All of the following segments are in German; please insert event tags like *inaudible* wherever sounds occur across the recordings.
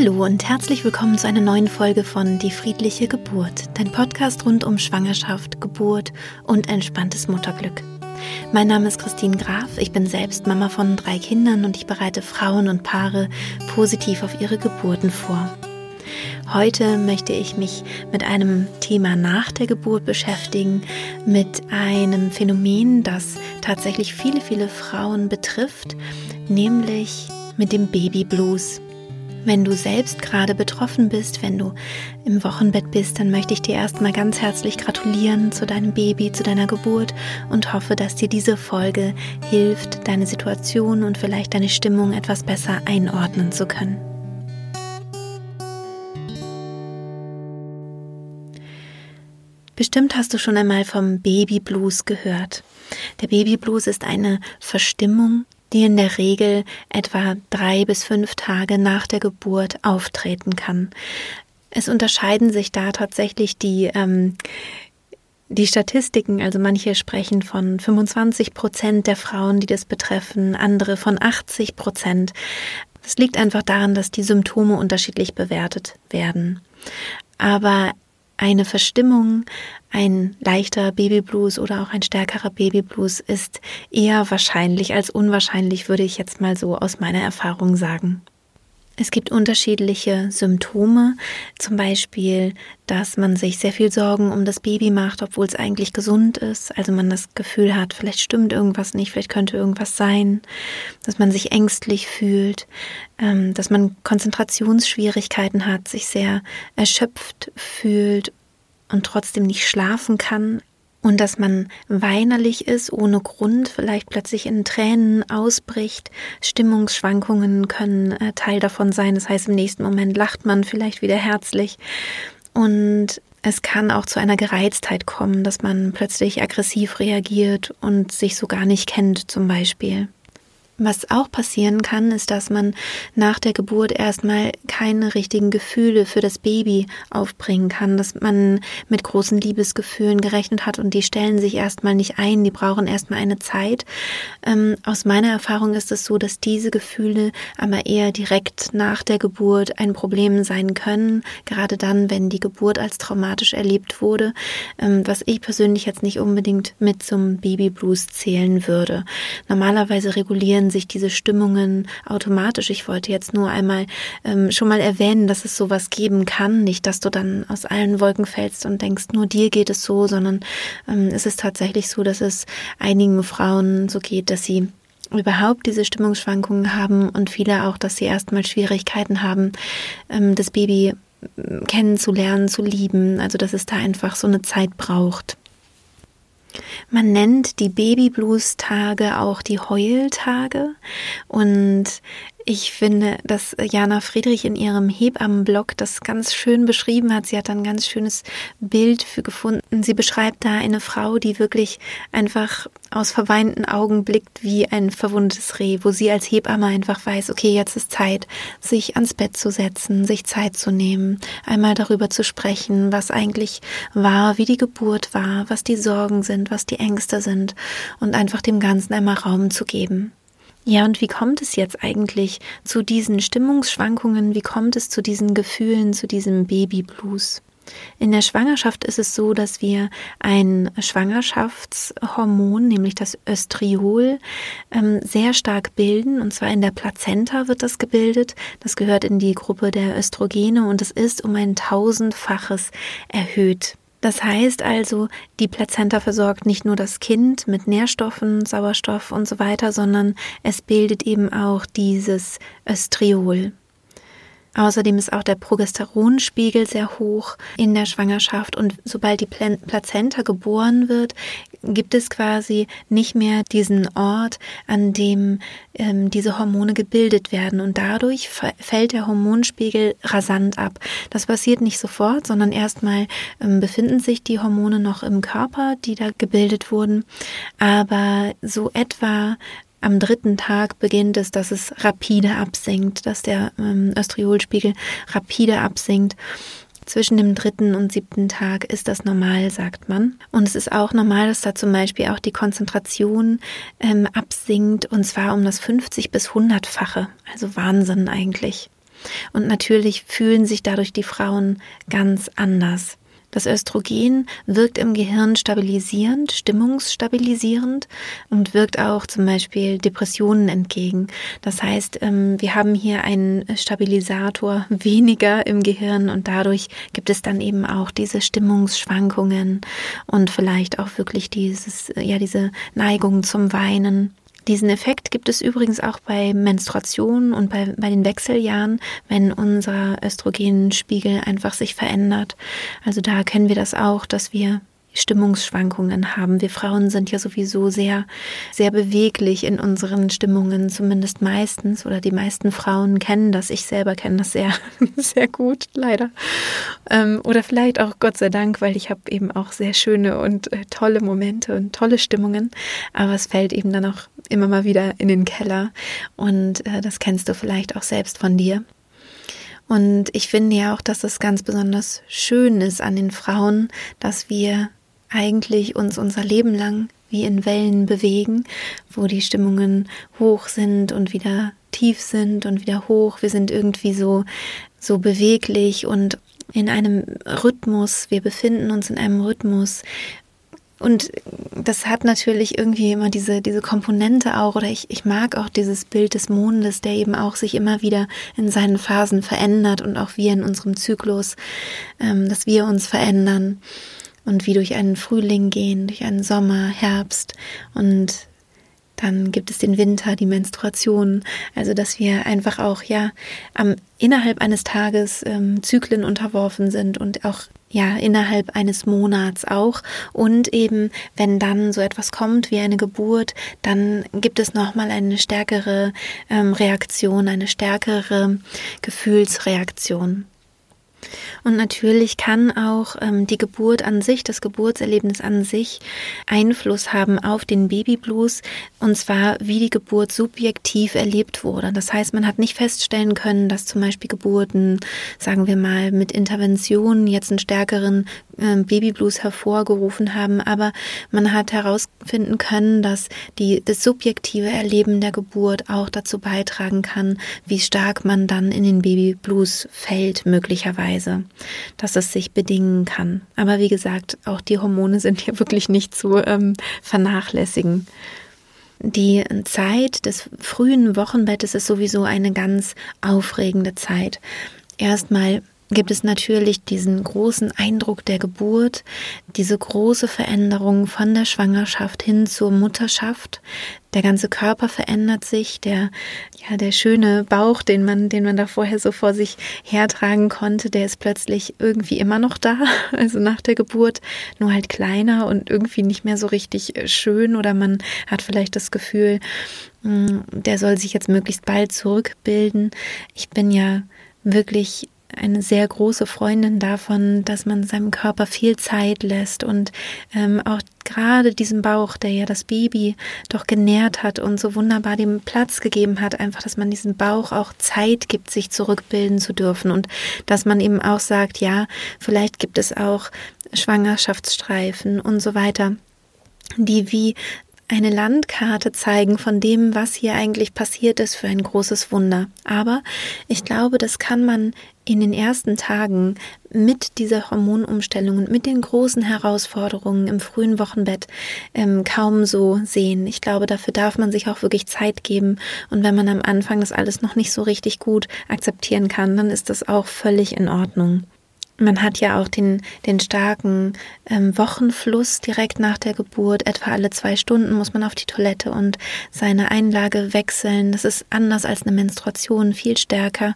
Hallo und herzlich willkommen zu einer neuen Folge von Die friedliche Geburt, dein Podcast rund um Schwangerschaft, Geburt und entspanntes Mutterglück. Mein Name ist Christine Graf, ich bin selbst Mama von drei Kindern und ich bereite Frauen und Paare positiv auf ihre Geburten vor. Heute möchte ich mich mit einem Thema nach der Geburt beschäftigen, mit einem Phänomen, das tatsächlich viele, viele Frauen betrifft, nämlich mit dem Baby Blues. Wenn du selbst gerade betroffen bist, wenn du im Wochenbett bist, dann möchte ich dir erstmal ganz herzlich gratulieren zu deinem Baby, zu deiner Geburt und hoffe, dass dir diese Folge hilft, deine Situation und vielleicht deine Stimmung etwas besser einordnen zu können. Bestimmt hast du schon einmal vom Baby Blues gehört. Der Baby Blues ist eine Verstimmung die in der Regel etwa drei bis fünf Tage nach der Geburt auftreten kann. Es unterscheiden sich da tatsächlich die ähm, die Statistiken, also manche sprechen von 25 Prozent der Frauen, die das betreffen, andere von 80 Prozent. Das liegt einfach daran, dass die Symptome unterschiedlich bewertet werden. Aber eine Verstimmung, ein leichter Babyblues oder auch ein stärkerer Babyblues ist eher wahrscheinlich als unwahrscheinlich, würde ich jetzt mal so aus meiner Erfahrung sagen. Es gibt unterschiedliche Symptome, zum Beispiel, dass man sich sehr viel Sorgen um das Baby macht, obwohl es eigentlich gesund ist. Also man das Gefühl hat, vielleicht stimmt irgendwas nicht, vielleicht könnte irgendwas sein, dass man sich ängstlich fühlt, ähm, dass man Konzentrationsschwierigkeiten hat, sich sehr erschöpft fühlt und trotzdem nicht schlafen kann und dass man weinerlich ist, ohne Grund, vielleicht plötzlich in Tränen ausbricht. Stimmungsschwankungen können äh, Teil davon sein. Das heißt, im nächsten Moment lacht man vielleicht wieder herzlich. Und es kann auch zu einer Gereiztheit kommen, dass man plötzlich aggressiv reagiert und sich so gar nicht kennt, zum Beispiel. Was auch passieren kann, ist, dass man nach der Geburt erstmal keine richtigen Gefühle für das Baby aufbringen kann, dass man mit großen Liebesgefühlen gerechnet hat und die stellen sich erstmal nicht ein, die brauchen erstmal eine Zeit. Ähm, aus meiner Erfahrung ist es so, dass diese Gefühle aber eher direkt nach der Geburt ein Problem sein können, gerade dann, wenn die Geburt als traumatisch erlebt wurde, ähm, was ich persönlich jetzt nicht unbedingt mit zum Babyblues zählen würde. Normalerweise regulieren sich diese Stimmungen automatisch. Ich wollte jetzt nur einmal ähm, schon mal erwähnen, dass es sowas geben kann. Nicht, dass du dann aus allen Wolken fällst und denkst, nur dir geht es so, sondern ähm, es ist tatsächlich so, dass es einigen Frauen so geht, dass sie überhaupt diese Stimmungsschwankungen haben und viele auch, dass sie erstmal Schwierigkeiten haben, ähm, das Baby ähm, kennenzulernen, zu lieben. Also dass es da einfach so eine Zeit braucht. Man nennt die Baby-Blues-Tage auch die Heultage. Und ich finde, dass Jana Friedrich in ihrem Hebammenblog das ganz schön beschrieben hat. Sie hat ein ganz schönes Bild für gefunden. Sie beschreibt da eine Frau, die wirklich einfach aus verweinten Augen blickt wie ein verwundetes Reh, wo sie als Hebamme einfach weiß, okay, jetzt ist Zeit, sich ans Bett zu setzen, sich Zeit zu nehmen, einmal darüber zu sprechen, was eigentlich war, wie die Geburt war, was die Sorgen sind, was die Ängste sind und einfach dem Ganzen einmal Raum zu geben. Ja, und wie kommt es jetzt eigentlich zu diesen Stimmungsschwankungen? Wie kommt es zu diesen Gefühlen, zu diesem Babyblues? In der Schwangerschaft ist es so, dass wir ein Schwangerschaftshormon, nämlich das Östriol, ähm, sehr stark bilden. Und zwar in der Plazenta wird das gebildet. Das gehört in die Gruppe der Östrogene und es ist um ein tausendfaches erhöht. Das heißt also, die Plazenta versorgt nicht nur das Kind mit Nährstoffen, Sauerstoff und so weiter, sondern es bildet eben auch dieses Östriol. Außerdem ist auch der Progesteronspiegel sehr hoch in der Schwangerschaft und sobald die Plazenta geboren wird, gibt es quasi nicht mehr diesen Ort, an dem ähm, diese Hormone gebildet werden und dadurch fällt der Hormonspiegel rasant ab. Das passiert nicht sofort, sondern erstmal ähm, befinden sich die Hormone noch im Körper, die da gebildet wurden, aber so etwa am dritten Tag beginnt es, dass es rapide absinkt, dass der ähm, Östriolspiegel rapide absinkt. Zwischen dem dritten und siebten Tag ist das normal, sagt man. Und es ist auch normal, dass da zum Beispiel auch die Konzentration ähm, absinkt und zwar um das 50 bis 100-fache. Also Wahnsinn eigentlich. Und natürlich fühlen sich dadurch die Frauen ganz anders. Das Östrogen wirkt im Gehirn stabilisierend, stimmungsstabilisierend und wirkt auch zum Beispiel Depressionen entgegen. Das heißt, ähm, wir haben hier einen Stabilisator *laughs* weniger im Gehirn und dadurch gibt es dann eben auch diese Stimmungsschwankungen und vielleicht auch wirklich dieses, ja, diese Neigung zum Weinen. Diesen Effekt gibt es übrigens auch bei Menstruation und bei, bei den Wechseljahren, wenn unser Östrogenspiegel einfach sich verändert. Also da kennen wir das auch, dass wir Stimmungsschwankungen haben. Wir Frauen sind ja sowieso sehr, sehr beweglich in unseren Stimmungen, zumindest meistens, oder die meisten Frauen kennen das. Ich selber kenne das sehr, *laughs* sehr gut, leider. Ähm, oder vielleicht auch Gott sei Dank, weil ich habe eben auch sehr schöne und äh, tolle Momente und tolle Stimmungen. Aber es fällt eben dann auch immer mal wieder in den Keller. Und äh, das kennst du vielleicht auch selbst von dir. Und ich finde ja auch, dass es ganz besonders schön ist an den Frauen, dass wir eigentlich uns unser Leben lang wie in Wellen bewegen, wo die Stimmungen hoch sind und wieder tief sind und wieder hoch. Wir sind irgendwie so, so beweglich und in einem Rhythmus. Wir befinden uns in einem Rhythmus. Und das hat natürlich irgendwie immer diese, diese Komponente auch, oder ich, ich mag auch dieses Bild des Mondes, der eben auch sich immer wieder in seinen Phasen verändert und auch wir in unserem Zyklus, ähm, dass wir uns verändern und wie durch einen Frühling gehen, durch einen Sommer, Herbst. Und dann gibt es den Winter, die Menstruation, also dass wir einfach auch ja am innerhalb eines Tages ähm, Zyklen unterworfen sind und auch ja innerhalb eines Monats auch. Und eben wenn dann so etwas kommt wie eine Geburt, dann gibt es noch mal eine stärkere ähm, Reaktion, eine stärkere Gefühlsreaktion. Und natürlich kann auch ähm, die Geburt an sich, das Geburtserlebnis an sich Einfluss haben auf den Babyblues und zwar wie die Geburt subjektiv erlebt wurde. Das heißt, man hat nicht feststellen können, dass zum Beispiel Geburten, sagen wir mal, mit Interventionen jetzt einen stärkeren Babyblues hervorgerufen haben, aber man hat herausfinden können, dass die, das subjektive Erleben der Geburt auch dazu beitragen kann, wie stark man dann in den Babyblues fällt, möglicherweise dass es sich bedingen kann. Aber wie gesagt, auch die Hormone sind hier wirklich nicht zu ähm, vernachlässigen. Die Zeit des frühen Wochenbettes ist sowieso eine ganz aufregende Zeit. Erstmal gibt es natürlich diesen großen Eindruck der Geburt, diese große Veränderung von der Schwangerschaft hin zur Mutterschaft. Der ganze Körper verändert sich, der, ja, der schöne Bauch, den man, den man da vorher so vor sich hertragen konnte, der ist plötzlich irgendwie immer noch da, *laughs* also nach der Geburt, nur halt kleiner und irgendwie nicht mehr so richtig schön oder man hat vielleicht das Gefühl, hm, der soll sich jetzt möglichst bald zurückbilden. Ich bin ja wirklich eine sehr große Freundin davon, dass man seinem Körper viel Zeit lässt und ähm, auch gerade diesem Bauch, der ja das Baby doch genährt hat und so wunderbar dem Platz gegeben hat, einfach, dass man diesem Bauch auch Zeit gibt, sich zurückbilden zu dürfen und dass man eben auch sagt, ja, vielleicht gibt es auch Schwangerschaftsstreifen und so weiter die wie eine Landkarte zeigen von dem, was hier eigentlich passiert ist für ein großes Wunder. Aber ich glaube, das kann man in den ersten Tagen mit dieser Hormonumstellung und mit den großen Herausforderungen im frühen Wochenbett ähm, kaum so sehen. Ich glaube, dafür darf man sich auch wirklich Zeit geben. Und wenn man am Anfang das alles noch nicht so richtig gut akzeptieren kann, dann ist das auch völlig in Ordnung. Man hat ja auch den, den starken ähm, Wochenfluss direkt nach der Geburt. Etwa alle zwei Stunden muss man auf die Toilette und seine Einlage wechseln. Das ist anders als eine Menstruation, viel stärker.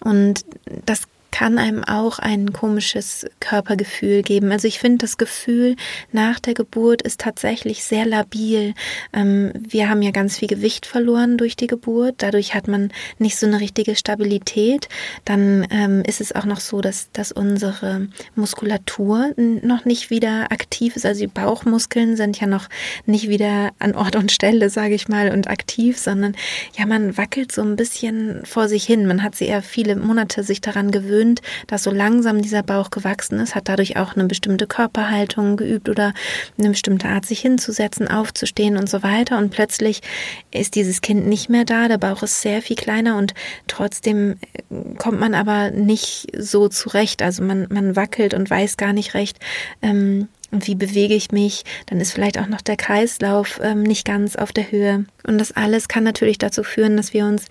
Und das kann einem auch ein komisches Körpergefühl geben. Also ich finde, das Gefühl nach der Geburt ist tatsächlich sehr labil. Ähm, wir haben ja ganz viel Gewicht verloren durch die Geburt. Dadurch hat man nicht so eine richtige Stabilität. Dann ähm, ist es auch noch so, dass, dass unsere Muskulatur noch nicht wieder aktiv ist. Also die Bauchmuskeln sind ja noch nicht wieder an Ort und Stelle, sage ich mal, und aktiv, sondern ja, man wackelt so ein bisschen vor sich hin. Man hat sie eher viele Monate sich daran gewöhnt gewöhnt, dass so langsam dieser Bauch gewachsen ist, hat dadurch auch eine bestimmte Körperhaltung geübt oder eine bestimmte Art, sich hinzusetzen, aufzustehen und so weiter. Und plötzlich ist dieses Kind nicht mehr da, der Bauch ist sehr viel kleiner und trotzdem äh, kommt man aber nicht so zurecht. Also man, man wackelt und weiß gar nicht recht, ähm, wie bewege ich mich, dann ist vielleicht auch noch der Kreislauf ähm, nicht ganz auf der Höhe. Und das alles kann natürlich dazu führen, dass wir uns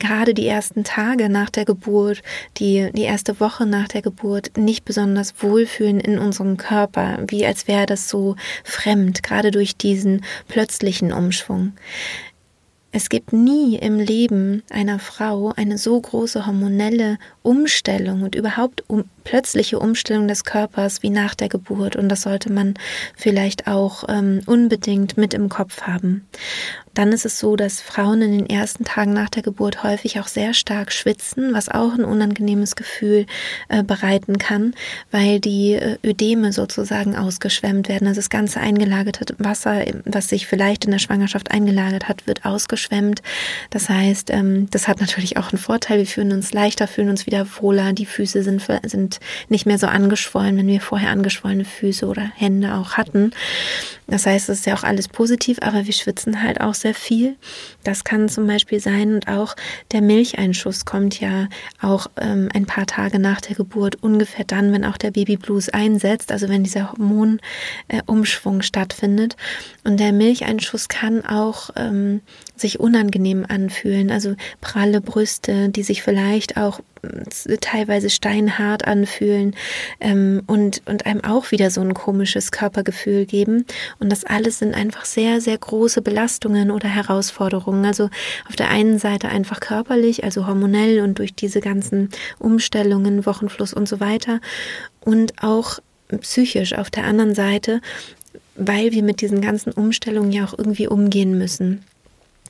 gerade die ersten Tage nach der Geburt, die, die erste Woche nach der Geburt nicht besonders wohlfühlen in unserem Körper, wie als wäre das so fremd, gerade durch diesen plötzlichen Umschwung. Es gibt nie im Leben einer Frau eine so große hormonelle Umstellung und überhaupt um, plötzliche Umstellung des Körpers wie nach der Geburt. Und das sollte man vielleicht auch ähm, unbedingt mit im Kopf haben. Dann ist es so, dass Frauen in den ersten Tagen nach der Geburt häufig auch sehr stark schwitzen, was auch ein unangenehmes Gefühl äh, bereiten kann, weil die äh, Ödeme sozusagen ausgeschwemmt werden. Also das ganze eingelagerte Wasser, was sich vielleicht in der Schwangerschaft eingelagert hat, wird ausgeschwemmt. Das heißt, ähm, das hat natürlich auch einen Vorteil. Wir fühlen uns leichter, fühlen uns wieder wohler. Die Füße sind, sind nicht mehr so angeschwollen, wenn wir vorher angeschwollene Füße oder Hände auch hatten. Das heißt, es ist ja auch alles positiv, aber wir schwitzen halt auch sehr viel. Das kann zum Beispiel sein und auch der Milcheinschuss kommt ja auch ähm, ein paar Tage nach der Geburt, ungefähr dann, wenn auch der Babyblues einsetzt, also wenn dieser Hormonumschwung äh, stattfindet. Und der Milcheinschuss kann auch ähm, sich unangenehm anfühlen, also pralle Brüste, die sich vielleicht auch äh, teilweise steinhart anfühlen ähm, und, und einem auch wieder so ein komisches Körpergefühl geben. Und das alles sind einfach sehr, sehr große Belastungen oder Herausforderungen. Also auf der einen Seite einfach körperlich, also hormonell und durch diese ganzen Umstellungen, Wochenfluss und so weiter. Und auch psychisch auf der anderen Seite, weil wir mit diesen ganzen Umstellungen ja auch irgendwie umgehen müssen.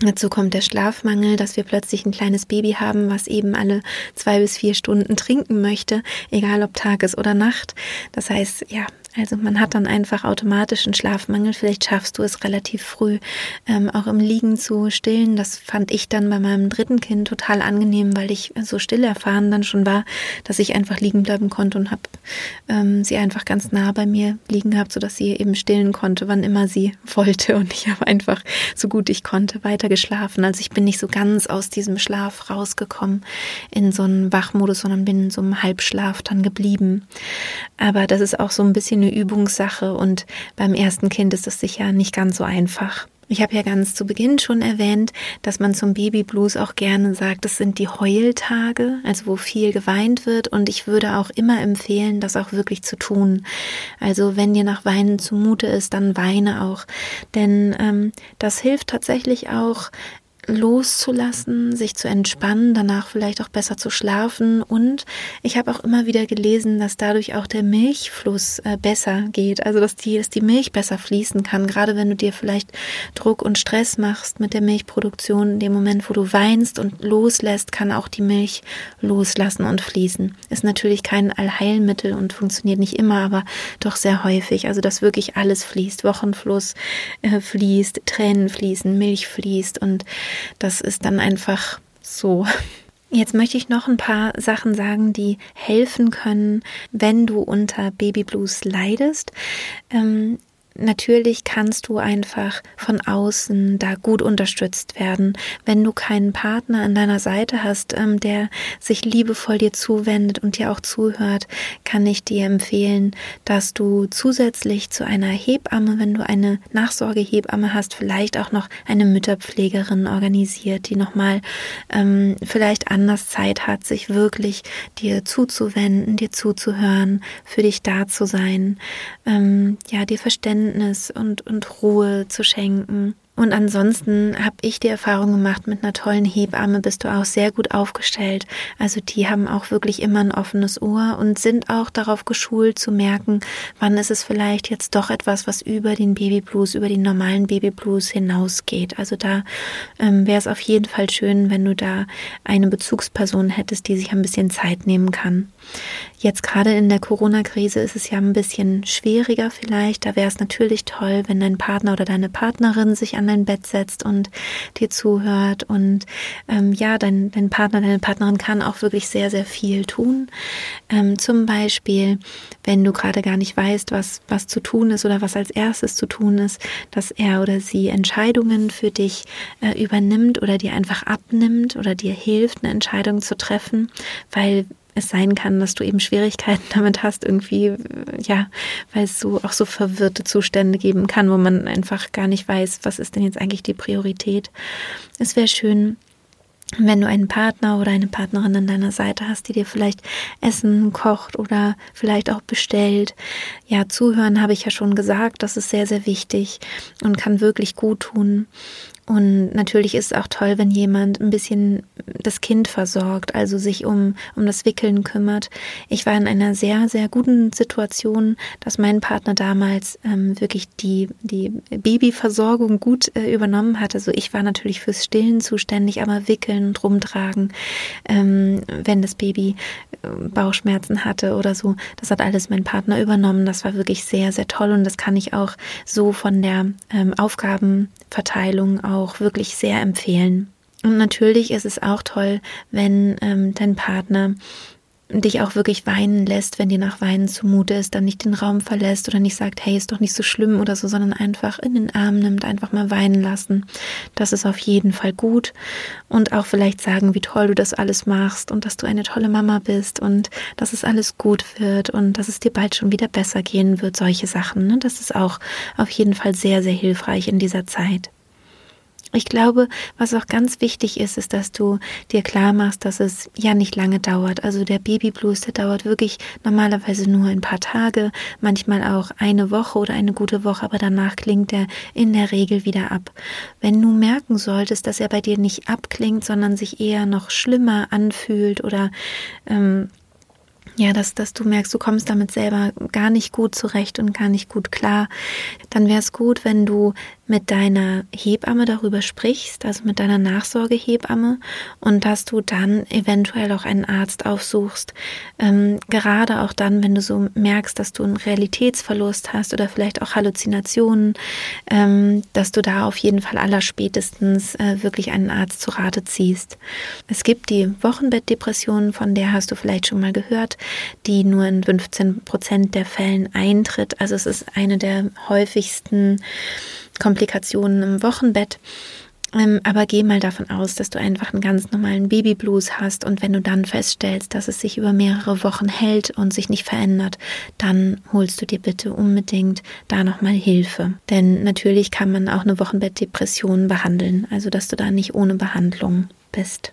Dazu kommt der Schlafmangel, dass wir plötzlich ein kleines Baby haben, was eben alle zwei bis vier Stunden trinken möchte, egal ob Tages- oder Nacht. Das heißt, ja, also man hat dann einfach automatisch einen Schlafmangel. Vielleicht schaffst du es relativ früh ähm, auch im Liegen zu stillen. Das fand ich dann bei meinem dritten Kind total angenehm, weil ich so still erfahren dann schon war, dass ich einfach liegen bleiben konnte und habe ähm, sie einfach ganz nah bei mir liegen gehabt, sodass sie eben stillen konnte, wann immer sie *laughs* wollte. Und ich habe einfach so gut ich konnte weiter geschlafen. Also ich bin nicht so ganz aus diesem Schlaf rausgekommen in so einen Wachmodus, sondern bin in so einem Halbschlaf dann geblieben. Aber das ist auch so ein bisschen eine Übungssache und beim ersten Kind ist das sicher nicht ganz so einfach. Ich habe ja ganz zu Beginn schon erwähnt, dass man zum Babyblues auch gerne sagt, das sind die Heultage, also wo viel geweint wird. Und ich würde auch immer empfehlen, das auch wirklich zu tun. Also wenn dir nach Weinen zumute ist, dann weine auch. Denn ähm, das hilft tatsächlich auch, loszulassen, sich zu entspannen, danach vielleicht auch besser zu schlafen. Und ich habe auch immer wieder gelesen, dass dadurch auch der Milchfluss äh, besser geht, also dass die, dass die Milch besser fließen kann. Gerade wenn du dir vielleicht Druck und Stress machst mit der Milchproduktion, in dem Moment, wo du weinst und loslässt, kann auch die Milch loslassen und fließen. Ist natürlich kein Allheilmittel und funktioniert nicht immer, aber doch sehr häufig. Also dass wirklich alles fließt, Wochenfluss äh, fließt, Tränen fließen, Milch fließt und das ist dann einfach so. Jetzt möchte ich noch ein paar Sachen sagen, die helfen können, wenn du unter Babyblues leidest. Ähm, Natürlich kannst du einfach von außen da gut unterstützt werden. Wenn du keinen Partner an deiner Seite hast, ähm, der sich liebevoll dir zuwendet und dir auch zuhört, kann ich dir empfehlen, dass du zusätzlich zu einer Hebamme, wenn du eine Nachsorgehebamme hast, vielleicht auch noch eine Mütterpflegerin organisiert, die nochmal ähm, vielleicht anders Zeit hat, sich wirklich dir zuzuwenden, dir zuzuhören, für dich da zu sein, ähm, ja, dir Verständnis Verständnis und, und Ruhe zu schenken. Und ansonsten habe ich die Erfahrung gemacht, mit einer tollen Hebamme bist du auch sehr gut aufgestellt. Also die haben auch wirklich immer ein offenes Ohr und sind auch darauf geschult zu merken, wann ist es vielleicht jetzt doch etwas, was über den Babyblues, über den normalen Babyblues hinausgeht. Also da ähm, wäre es auf jeden Fall schön, wenn du da eine Bezugsperson hättest, die sich ein bisschen Zeit nehmen kann. Jetzt gerade in der Corona-Krise ist es ja ein bisschen schwieriger vielleicht. Da wäre es natürlich toll, wenn dein Partner oder deine Partnerin sich an an dein Bett setzt und dir zuhört. Und ähm, ja, dein, dein Partner, deine Partnerin kann auch wirklich sehr, sehr viel tun. Ähm, zum Beispiel, wenn du gerade gar nicht weißt, was, was zu tun ist oder was als erstes zu tun ist, dass er oder sie Entscheidungen für dich äh, übernimmt oder dir einfach abnimmt oder dir hilft, eine Entscheidung zu treffen, weil es sein kann, dass du eben Schwierigkeiten *laughs* damit hast, irgendwie, ja, weil es so auch so verwirrte Zustände geben kann, wo man einfach gar nicht weiß, was ist denn jetzt eigentlich die Priorität. Es wäre schön, wenn du einen Partner oder eine Partnerin an deiner Seite hast, die dir vielleicht Essen kocht oder vielleicht auch bestellt. Ja, zuhören habe ich ja schon gesagt, das ist sehr, sehr wichtig und kann wirklich gut tun. Und natürlich ist es auch toll, wenn jemand ein bisschen das Kind versorgt, also sich um, um das Wickeln kümmert. Ich war in einer sehr, sehr guten Situation, dass mein Partner damals ähm, wirklich die, die Babyversorgung gut äh, übernommen hat. Also ich war natürlich fürs Stillen zuständig, aber Wickeln und Rumtragen, ähm, wenn das Baby äh, Bauchschmerzen hatte oder so, das hat alles mein Partner übernommen. Das war wirklich sehr, sehr toll und das kann ich auch so von der ähm, Aufgabenverteilung auch wirklich sehr empfehlen. Und natürlich ist es auch toll, wenn ähm, dein Partner dich auch wirklich weinen lässt, wenn dir nach Weinen zumute ist, dann nicht den Raum verlässt oder nicht sagt, hey, ist doch nicht so schlimm oder so, sondern einfach in den Arm nimmt, einfach mal weinen lassen. Das ist auf jeden Fall gut. Und auch vielleicht sagen, wie toll du das alles machst und dass du eine tolle Mama bist und dass es alles gut wird und dass es dir bald schon wieder besser gehen wird, solche Sachen. Ne? Das ist auch auf jeden Fall sehr, sehr hilfreich in dieser Zeit. Ich glaube, was auch ganz wichtig ist, ist, dass du dir klar machst, dass es ja nicht lange dauert. Also der Babyblues, der dauert wirklich normalerweise nur ein paar Tage, manchmal auch eine Woche oder eine gute Woche, aber danach klingt er in der Regel wieder ab. Wenn du merken solltest, dass er bei dir nicht abklingt, sondern sich eher noch schlimmer anfühlt oder ähm, ja, dass, dass du merkst, du kommst damit selber gar nicht gut zurecht und gar nicht gut klar, dann wäre es gut, wenn du mit deiner Hebamme darüber sprichst, also mit deiner Nachsorgehebamme und dass du dann eventuell auch einen Arzt aufsuchst. Ähm, gerade auch dann, wenn du so merkst, dass du einen Realitätsverlust hast oder vielleicht auch Halluzinationen, ähm, dass du da auf jeden Fall allerspätestens äh, wirklich einen Arzt zu Rate ziehst. Es gibt die Wochenbettdepression, von der hast du vielleicht schon mal gehört, die nur in 15 Prozent der Fällen eintritt. Also es ist eine der häufigsten Komplikationen im Wochenbett. Ähm, aber geh mal davon aus, dass du einfach einen ganz normalen Babyblues hast und wenn du dann feststellst, dass es sich über mehrere Wochen hält und sich nicht verändert, dann holst du dir bitte unbedingt da nochmal Hilfe. Denn natürlich kann man auch eine Wochenbettdepression behandeln, also dass du da nicht ohne Behandlung bist.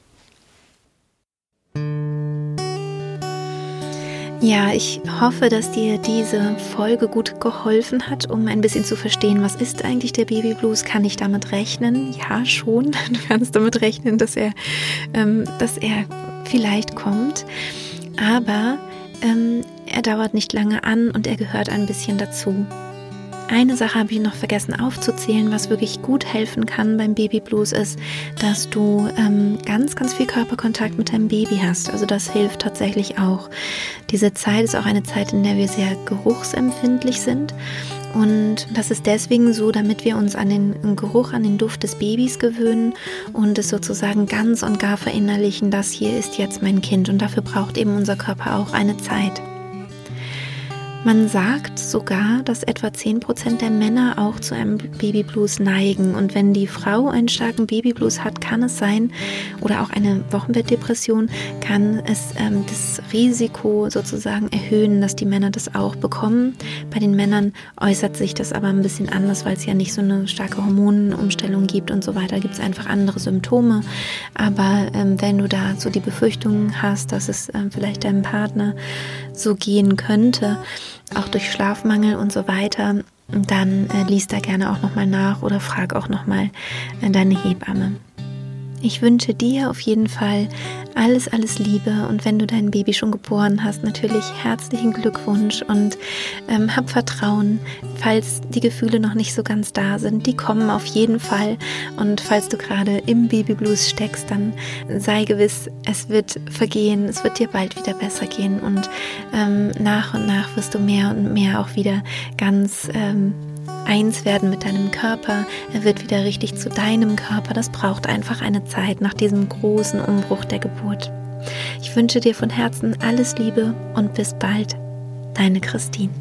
Ja, ich hoffe, dass dir diese Folge gut geholfen hat, um ein bisschen zu verstehen, was ist eigentlich der Baby Blues? Kann ich damit rechnen? Ja, schon. *laughs* Du kannst damit rechnen, dass er, ähm, dass er vielleicht kommt. Aber ähm, er dauert nicht lange an und er gehört ein bisschen dazu. Eine Sache habe ich noch vergessen aufzuzählen, was wirklich gut helfen kann beim Baby Blues ist, dass du ähm, ganz, ganz viel Körperkontakt mit deinem Baby hast. Also das hilft tatsächlich auch. Diese Zeit ist auch eine Zeit, in der wir sehr geruchsempfindlich sind. Und das ist deswegen so, damit wir uns an den Geruch, an den Duft des Babys gewöhnen und es sozusagen ganz und gar verinnerlichen, das hier ist jetzt mein Kind. Und dafür braucht eben unser Körper auch eine Zeit. Man sagt sogar, dass etwa 10% der Männer auch zu einem Babyblues neigen. Und wenn die Frau einen starken Babyblues hat, kann es sein, oder auch eine Wochenbettdepression, kann es ähm, das Risiko sozusagen erhöhen, dass die Männer das auch bekommen. Bei den Männern äußert sich das aber ein bisschen anders, weil es ja nicht so eine starke Hormonumstellung gibt und so weiter. Gibt es einfach andere Symptome. Aber ähm, wenn du da so die Befürchtung hast, dass es ähm, vielleicht deinem Partner so gehen könnte, auch durch Schlafmangel und so weiter, dann äh, liest da gerne auch nochmal nach oder frag auch nochmal äh, deine Hebamme. Ich wünsche dir auf jeden Fall alles, alles Liebe. Und wenn du dein Baby schon geboren hast, natürlich herzlichen Glückwunsch und ähm, hab Vertrauen, falls die Gefühle noch nicht so ganz da sind, die kommen auf jeden Fall. Und falls du gerade im Babyblues steckst, dann sei gewiss, es wird vergehen, es wird dir bald wieder besser gehen. Und ähm, nach und nach wirst du mehr und mehr auch wieder ganz ähm, eins werden mit deinem Körper. Er wird wieder richtig zu deinem Körper. Das braucht einfach eine Zeit nach diesem großen Umbruch der Geburt. Ich wünsche dir von Herzen alles Liebe und bis bald. Deine Christine.